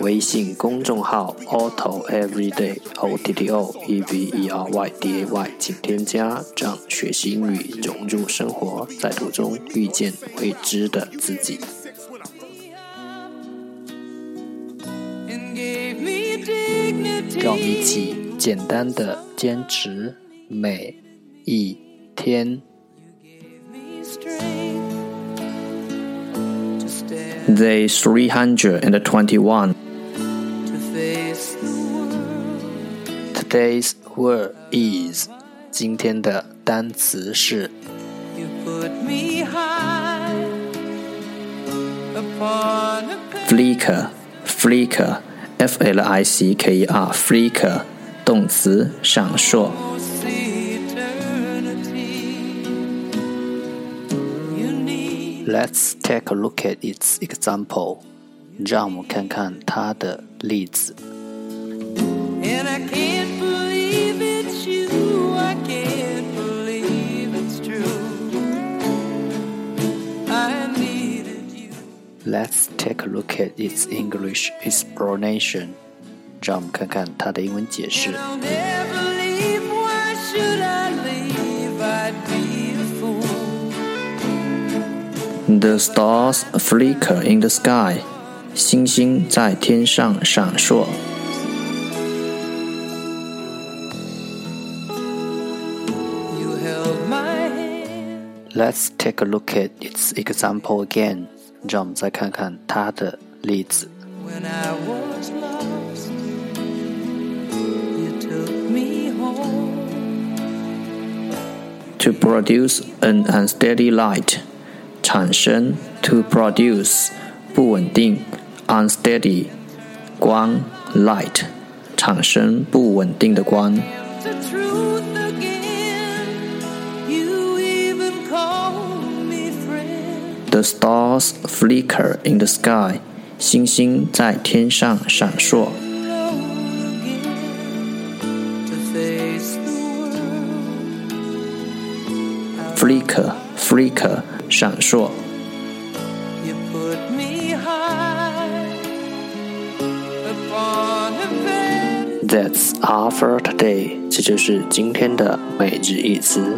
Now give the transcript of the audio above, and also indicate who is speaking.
Speaker 1: 微信公众号 auto everyday O T T O E V E R Y D A Y 请添加，让学习英语融入生活，在途中遇见未知的自己。让我们一起简单的坚持每一天。they three hundred and twenty one。Today's word is 今天的单词是 flicker flicker f l i c k e r flicker 动词闪烁。Let's take a look at its example. 让我们看看它的例子。 Let's take a look at its English explanation. 让我们看看它的英文解释。The stars flicker in the sky. 星星在天上闪烁。Let's take a look at its example again. 让我们再看看它的例子。To produce an unsteady light，产生 to produce 不稳定 unsteady 光 light 产生不稳定的光。 The stars flicker in the sky. 星星在天上闪烁。Flicker, flicker，闪烁。That's all for today。这就是今天的每日一词。